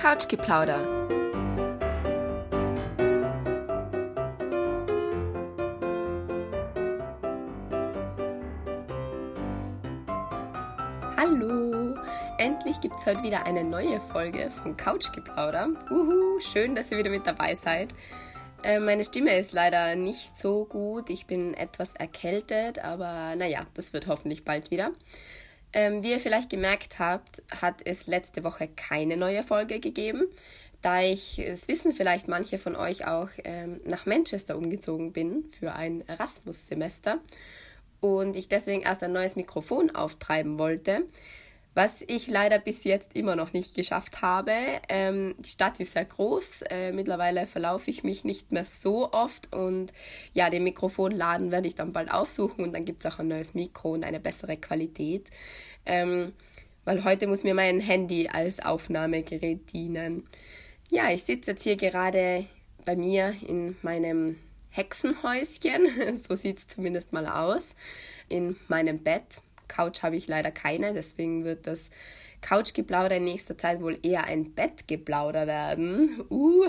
Couchgeplauder. Hallo! Endlich gibt es heute wieder eine neue Folge von Couchgeplauder. Uhu, schön, dass ihr wieder mit dabei seid. Äh, meine Stimme ist leider nicht so gut. Ich bin etwas erkältet, aber naja, das wird hoffentlich bald wieder. Ähm, wie ihr vielleicht gemerkt habt, hat es letzte Woche keine neue Folge gegeben, da ich, es wissen vielleicht manche von euch auch, ähm, nach Manchester umgezogen bin für ein Erasmus-Semester und ich deswegen erst ein neues Mikrofon auftreiben wollte was ich leider bis jetzt immer noch nicht geschafft habe. Ähm, die Stadt ist sehr groß. Äh, mittlerweile verlaufe ich mich nicht mehr so oft und ja, den Mikrofonladen werde ich dann bald aufsuchen und dann gibt es auch ein neues Mikro und eine bessere Qualität. Ähm, weil heute muss mir mein Handy als Aufnahmegerät dienen. Ja, ich sitze jetzt hier gerade bei mir in meinem Hexenhäuschen, so sieht es zumindest mal aus, in meinem Bett Couch habe ich leider keine, deswegen wird das Couchgeplauder in nächster Zeit wohl eher ein Bettgeplauder werden. Uh,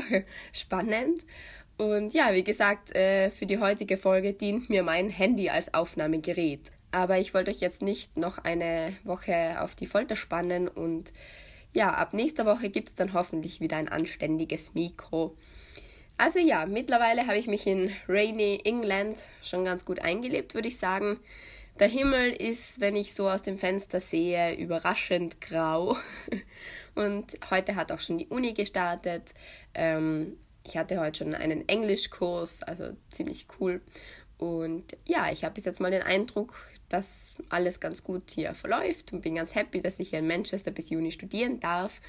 spannend. Und ja, wie gesagt, äh, für die heutige Folge dient mir mein Handy als Aufnahmegerät. Aber ich wollte euch jetzt nicht noch eine Woche auf die Folter spannen und ja, ab nächster Woche gibt es dann hoffentlich wieder ein anständiges Mikro. Also ja, mittlerweile habe ich mich in Rainy England schon ganz gut eingelebt, würde ich sagen. Der Himmel ist, wenn ich so aus dem Fenster sehe, überraschend grau. Und heute hat auch schon die Uni gestartet. Ähm, ich hatte heute schon einen Englischkurs, also ziemlich cool. Und ja, ich habe bis jetzt mal den Eindruck, dass alles ganz gut hier verläuft und bin ganz happy, dass ich hier in Manchester bis Juni studieren darf.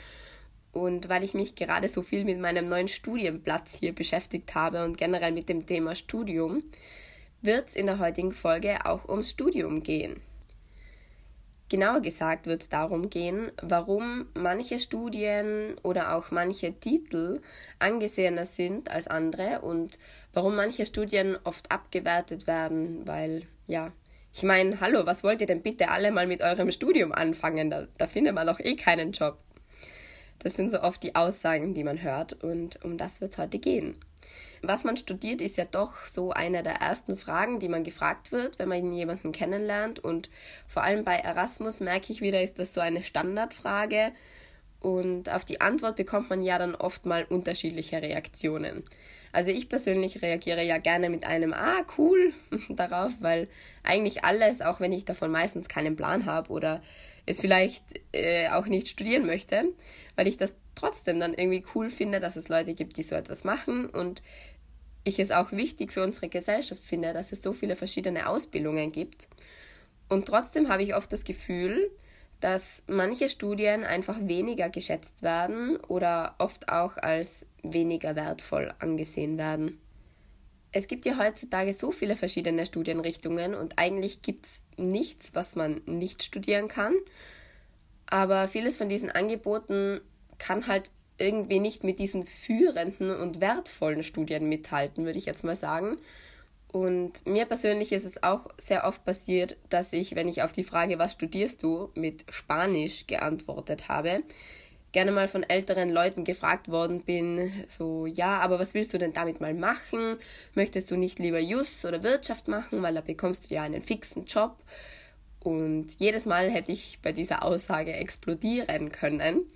Und weil ich mich gerade so viel mit meinem neuen Studienplatz hier beschäftigt habe und generell mit dem Thema Studium, wird es in der heutigen Folge auch ums Studium gehen. Genauer gesagt wird es darum gehen, warum manche Studien oder auch manche Titel angesehener sind als andere und warum manche Studien oft abgewertet werden, weil ja, ich meine, hallo, was wollt ihr denn bitte alle mal mit eurem Studium anfangen? Da, da findet man doch eh keinen Job. Das sind so oft die Aussagen, die man hört und um das wird es heute gehen. Was man studiert, ist ja doch so eine der ersten Fragen, die man gefragt wird, wenn man jemanden kennenlernt. Und vor allem bei Erasmus merke ich wieder, ist das so eine Standardfrage. Und auf die Antwort bekommt man ja dann oft mal unterschiedliche Reaktionen. Also ich persönlich reagiere ja gerne mit einem Ah, cool darauf, weil eigentlich alles, auch wenn ich davon meistens keinen Plan habe oder es vielleicht äh, auch nicht studieren möchte, weil ich das trotzdem dann irgendwie cool finde, dass es Leute gibt, die so etwas machen und ich es auch wichtig für unsere Gesellschaft finde, dass es so viele verschiedene Ausbildungen gibt. Und trotzdem habe ich oft das Gefühl, dass manche Studien einfach weniger geschätzt werden oder oft auch als weniger wertvoll angesehen werden. Es gibt ja heutzutage so viele verschiedene Studienrichtungen und eigentlich gibt es nichts, was man nicht studieren kann. Aber vieles von diesen Angeboten kann halt irgendwie nicht mit diesen führenden und wertvollen Studien mithalten, würde ich jetzt mal sagen. Und mir persönlich ist es auch sehr oft passiert, dass ich, wenn ich auf die Frage, was studierst du, mit Spanisch geantwortet habe, gerne mal von älteren Leuten gefragt worden bin, so, ja, aber was willst du denn damit mal machen? Möchtest du nicht lieber Jus oder Wirtschaft machen, weil da bekommst du ja einen fixen Job? Und jedes Mal hätte ich bei dieser Aussage explodieren können,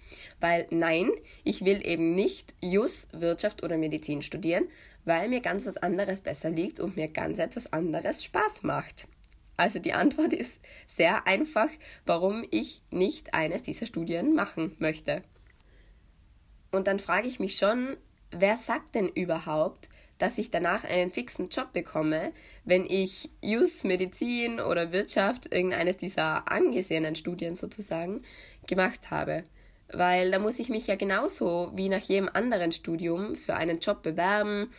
weil nein, ich will eben nicht Jus, Wirtschaft oder Medizin studieren, weil mir ganz was anderes besser liegt und mir ganz etwas anderes Spaß macht. Also die Antwort ist sehr einfach, warum ich nicht eines dieser Studien machen möchte. Und dann frage ich mich schon, wer sagt denn überhaupt, dass ich danach einen fixen Job bekomme, wenn ich Jus, Medizin oder Wirtschaft, irgendeines dieser angesehenen Studien sozusagen, gemacht habe. Weil da muss ich mich ja genauso wie nach jedem anderen Studium für einen Job bewerben,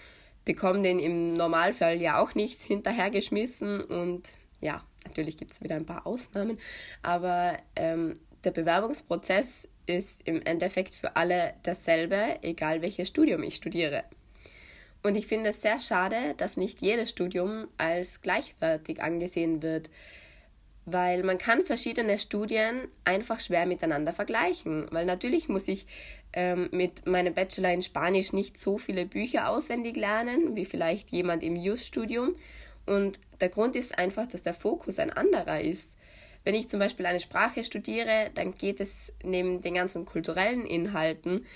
bekomme den im Normalfall ja auch nichts hinterhergeschmissen und ja, natürlich gibt es wieder ein paar Ausnahmen, aber ähm, der Bewerbungsprozess ist im Endeffekt für alle dasselbe, egal welches Studium ich studiere. Und ich finde es sehr schade, dass nicht jedes Studium als gleichwertig angesehen wird. weil man kann verschiedene Studien einfach schwer miteinander vergleichen, weil natürlich muss ich ähm, mit meinem Bachelor in Spanisch nicht so viele Bücher auswendig lernen, wie vielleicht jemand im Just-Studium. Und der Grund ist einfach, dass der Fokus ein anderer ist. Wenn ich zum Beispiel eine Sprache studiere, dann geht es neben den ganzen kulturellen Inhalten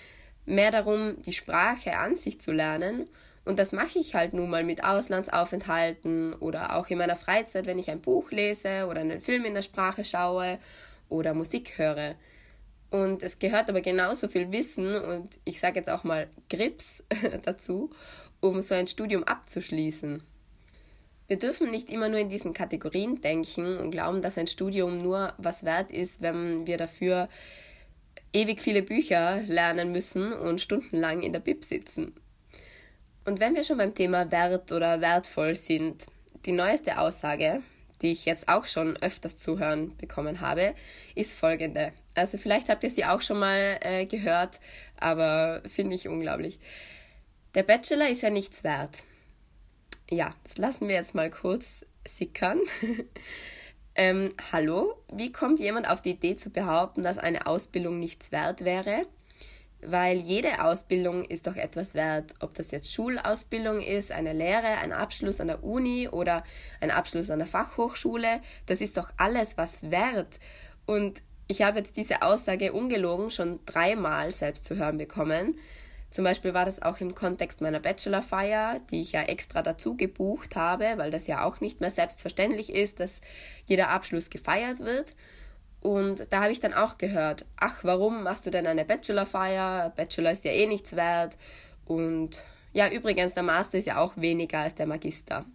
mehr darum, die Sprache an sich zu lernen und das mache ich halt nun mal mit Auslandsaufenthalten oder auch in meiner Freizeit, wenn ich ein Buch lese oder einen Film in der Sprache schaue oder Musik höre. Und es gehört aber genauso viel Wissen und ich sage jetzt auch mal Grips dazu, um so ein Studium abzuschließen. Wir dürfen nicht immer nur in diesen Kategorien denken und glauben, dass ein Studium nur was wert ist, wenn wir dafür ewig viele Bücher lernen müssen und stundenlang in der Bib sitzen. Und wenn wir schon beim Thema Wert oder wertvoll sind, die neueste Aussage, die ich jetzt auch schon öfters zu hören bekommen habe, ist folgende. Also vielleicht habt ihr sie auch schon mal äh, gehört, aber finde ich unglaublich. Der Bachelor ist ja nichts wert. Ja, das lassen wir jetzt mal kurz sickern. ähm, hallo, wie kommt jemand auf die Idee zu behaupten, dass eine Ausbildung nichts wert wäre? Weil jede Ausbildung ist doch etwas wert, ob das jetzt Schulausbildung ist, eine Lehre, ein Abschluss an der Uni oder ein Abschluss an der Fachhochschule, das ist doch alles was wert. Und ich habe jetzt diese Aussage ungelogen schon dreimal selbst zu hören bekommen. Zum Beispiel war das auch im Kontext meiner Bachelorfeier, die ich ja extra dazu gebucht habe, weil das ja auch nicht mehr selbstverständlich ist, dass jeder Abschluss gefeiert wird. Und da habe ich dann auch gehört, ach, warum machst du denn eine Bachelorfeier? Bachelor ist ja eh nichts wert. Und ja, übrigens, der Master ist ja auch weniger als der Magister.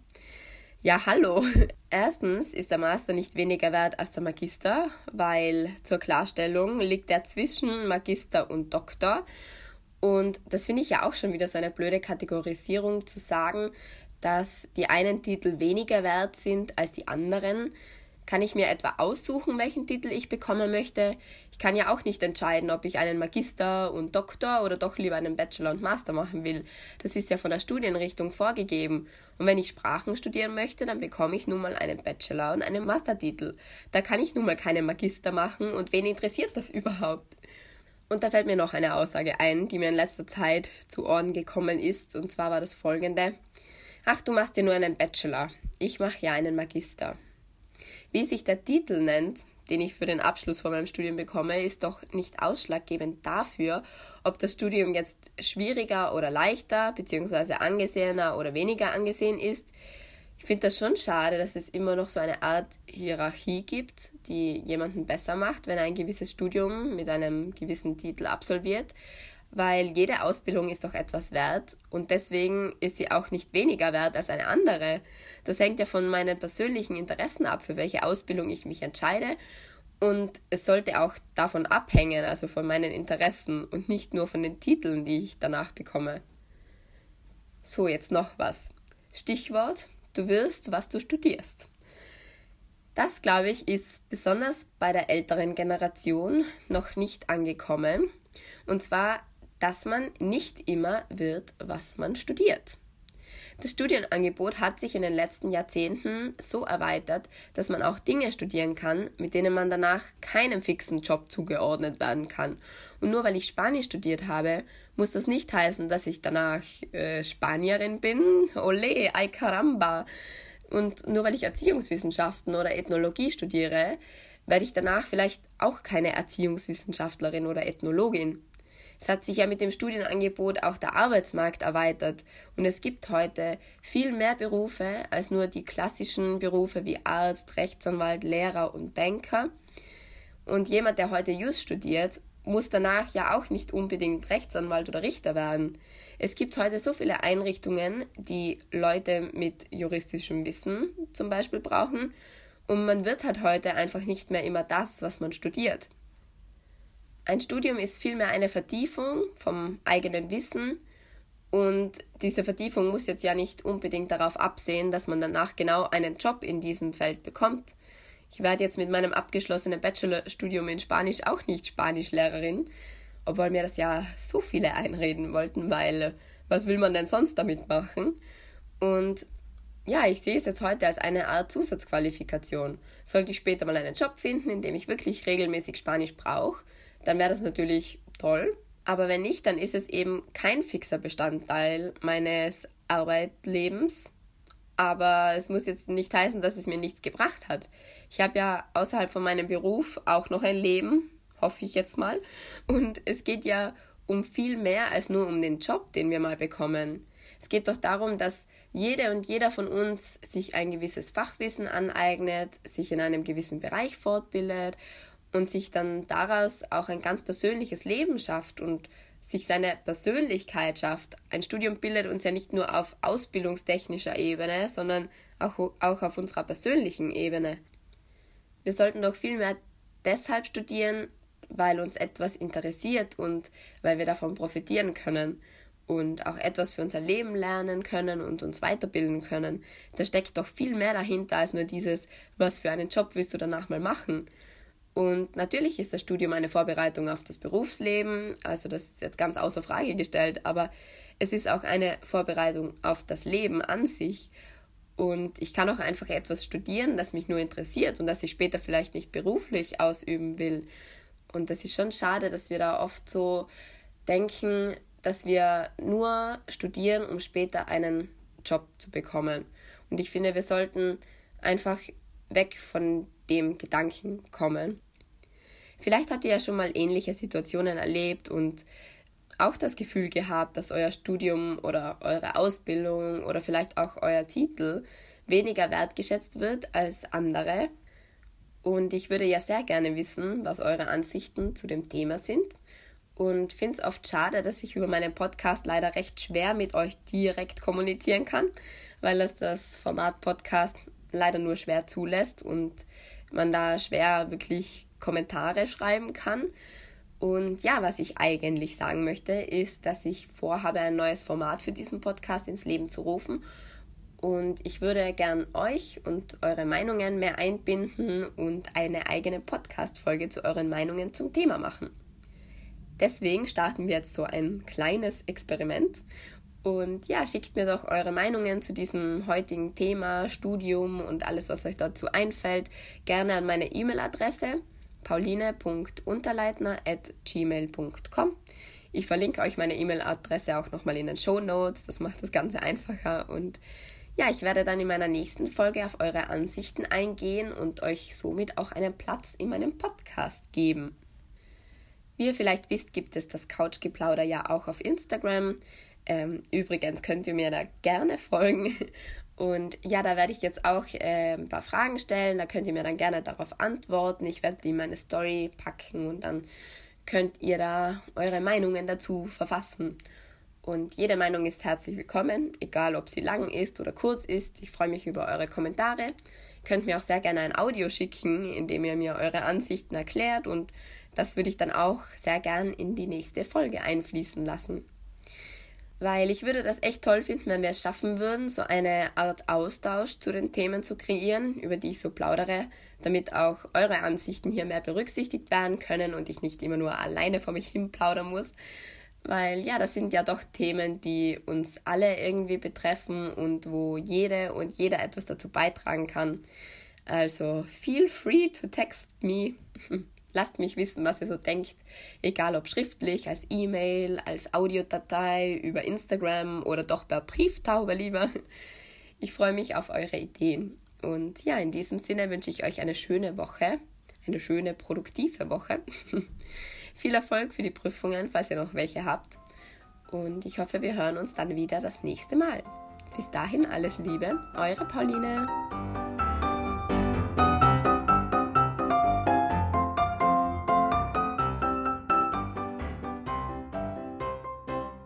Ja, hallo. Erstens ist der Master nicht weniger wert als der Magister, weil zur Klarstellung liegt er zwischen Magister und Doktor. Und das finde ich ja auch schon wieder so eine blöde Kategorisierung zu sagen, dass die einen Titel weniger wert sind als die anderen. Kann ich mir etwa aussuchen, welchen Titel ich bekommen möchte? Ich kann ja auch nicht entscheiden, ob ich einen Magister und Doktor oder doch lieber einen Bachelor und Master machen will. Das ist ja von der Studienrichtung vorgegeben. Und wenn ich Sprachen studieren möchte, dann bekomme ich nun mal einen Bachelor und einen Mastertitel. Da kann ich nun mal keinen Magister machen und wen interessiert das überhaupt? Und da fällt mir noch eine Aussage ein, die mir in letzter Zeit zu Ohren gekommen ist, und zwar war das folgende. Ach, du machst ja nur einen Bachelor. Ich mache ja einen Magister. Wie sich der Titel nennt, den ich für den Abschluss von meinem Studium bekomme, ist doch nicht ausschlaggebend dafür, ob das Studium jetzt schwieriger oder leichter, beziehungsweise angesehener oder weniger angesehen ist. Ich finde das schon schade, dass es immer noch so eine Art Hierarchie gibt, die jemanden besser macht, wenn er ein gewisses Studium mit einem gewissen Titel absolviert weil jede Ausbildung ist doch etwas wert und deswegen ist sie auch nicht weniger wert als eine andere. Das hängt ja von meinen persönlichen Interessen ab, für welche Ausbildung ich mich entscheide und es sollte auch davon abhängen, also von meinen Interessen und nicht nur von den Titeln, die ich danach bekomme. So, jetzt noch was. Stichwort, du wirst, was du studierst. Das, glaube ich, ist besonders bei der älteren Generation noch nicht angekommen. Und zwar dass man nicht immer wird, was man studiert. Das Studienangebot hat sich in den letzten Jahrzehnten so erweitert, dass man auch Dinge studieren kann, mit denen man danach keinem fixen Job zugeordnet werden kann. Und nur weil ich Spanisch studiert habe, muss das nicht heißen, dass ich danach äh, Spanierin bin. Ole, ay caramba. Und nur weil ich Erziehungswissenschaften oder Ethnologie studiere, werde ich danach vielleicht auch keine Erziehungswissenschaftlerin oder Ethnologin. Es hat sich ja mit dem Studienangebot auch der Arbeitsmarkt erweitert und es gibt heute viel mehr Berufe als nur die klassischen Berufe wie Arzt, Rechtsanwalt, Lehrer und Banker. Und jemand, der heute Just studiert, muss danach ja auch nicht unbedingt Rechtsanwalt oder Richter werden. Es gibt heute so viele Einrichtungen, die Leute mit juristischem Wissen zum Beispiel brauchen und man wird halt heute einfach nicht mehr immer das, was man studiert. Ein Studium ist vielmehr eine Vertiefung vom eigenen Wissen und diese Vertiefung muss jetzt ja nicht unbedingt darauf absehen, dass man danach genau einen Job in diesem Feld bekommt. Ich werde jetzt mit meinem abgeschlossenen Bachelorstudium in Spanisch auch nicht Spanischlehrerin, obwohl mir das ja so viele einreden wollten, weil was will man denn sonst damit machen? Und ja, ich sehe es jetzt heute als eine Art Zusatzqualifikation. Sollte ich später mal einen Job finden, in dem ich wirklich regelmäßig Spanisch brauche, dann wäre das natürlich toll. Aber wenn nicht, dann ist es eben kein fixer Bestandteil meines Arbeitlebens. Aber es muss jetzt nicht heißen, dass es mir nichts gebracht hat. Ich habe ja außerhalb von meinem Beruf auch noch ein Leben, hoffe ich jetzt mal. Und es geht ja um viel mehr als nur um den Job, den wir mal bekommen. Es geht doch darum, dass jede und jeder von uns sich ein gewisses Fachwissen aneignet, sich in einem gewissen Bereich fortbildet und sich dann daraus auch ein ganz persönliches Leben schafft und sich seine Persönlichkeit schafft. Ein Studium bildet uns ja nicht nur auf ausbildungstechnischer Ebene, sondern auch, auch auf unserer persönlichen Ebene. Wir sollten doch vielmehr deshalb studieren, weil uns etwas interessiert und weil wir davon profitieren können und auch etwas für unser Leben lernen können und uns weiterbilden können. Da steckt doch viel mehr dahinter als nur dieses, was für einen Job willst du danach mal machen. Und natürlich ist das Studium eine Vorbereitung auf das Berufsleben, also das ist jetzt ganz außer Frage gestellt, aber es ist auch eine Vorbereitung auf das Leben an sich. Und ich kann auch einfach etwas studieren, das mich nur interessiert und das ich später vielleicht nicht beruflich ausüben will. Und das ist schon schade, dass wir da oft so denken, dass wir nur studieren, um später einen Job zu bekommen. Und ich finde, wir sollten einfach weg von dem Gedanken kommen. Vielleicht habt ihr ja schon mal ähnliche Situationen erlebt und auch das Gefühl gehabt, dass euer Studium oder eure Ausbildung oder vielleicht auch euer Titel weniger wertgeschätzt wird als andere. Und ich würde ja sehr gerne wissen, was eure Ansichten zu dem Thema sind. Und finde es oft schade, dass ich über meinen Podcast leider recht schwer mit euch direkt kommunizieren kann, weil es das Format Podcast leider nur schwer zulässt und man da schwer wirklich Kommentare schreiben kann. Und ja, was ich eigentlich sagen möchte, ist, dass ich vorhabe, ein neues Format für diesen Podcast ins Leben zu rufen. Und ich würde gern euch und eure Meinungen mehr einbinden und eine eigene Podcast-Folge zu euren Meinungen zum Thema machen. Deswegen starten wir jetzt so ein kleines Experiment. Und ja, schickt mir doch eure Meinungen zu diesem heutigen Thema, Studium und alles, was euch dazu einfällt, gerne an meine E-Mail-Adresse pauline.unterleitner.gmail.com. Ich verlinke euch meine E-Mail-Adresse auch nochmal in den Show Notes. Das macht das Ganze einfacher. Und ja, ich werde dann in meiner nächsten Folge auf eure Ansichten eingehen und euch somit auch einen Platz in meinem Podcast geben. Wie ihr vielleicht wisst, gibt es das Couchgeplauder ja auch auf Instagram. Ähm, übrigens könnt ihr mir da gerne folgen und ja, da werde ich jetzt auch äh, ein paar Fragen stellen. Da könnt ihr mir dann gerne darauf antworten. Ich werde die in meine Story packen und dann könnt ihr da eure Meinungen dazu verfassen. Und jede Meinung ist herzlich willkommen, egal ob sie lang ist oder kurz ist. Ich freue mich über eure Kommentare. Ihr könnt mir auch sehr gerne ein Audio schicken, in dem ihr mir eure Ansichten erklärt und das würde ich dann auch sehr gern in die nächste Folge einfließen lassen weil ich würde das echt toll finden, wenn wir es schaffen würden, so eine Art Austausch zu den Themen zu kreieren, über die ich so plaudere, damit auch eure Ansichten hier mehr berücksichtigt werden können und ich nicht immer nur alleine vor mich hin plaudern muss. Weil ja, das sind ja doch Themen, die uns alle irgendwie betreffen und wo jede und jeder etwas dazu beitragen kann. Also feel free to text me. Lasst mich wissen, was ihr so denkt, egal ob schriftlich, als E-Mail, als Audiodatei, über Instagram oder doch per Brieftaube lieber. Ich freue mich auf eure Ideen. Und ja, in diesem Sinne wünsche ich euch eine schöne Woche, eine schöne, produktive Woche. Viel Erfolg für die Prüfungen, falls ihr noch welche habt. Und ich hoffe, wir hören uns dann wieder das nächste Mal. Bis dahin alles Liebe, eure Pauline.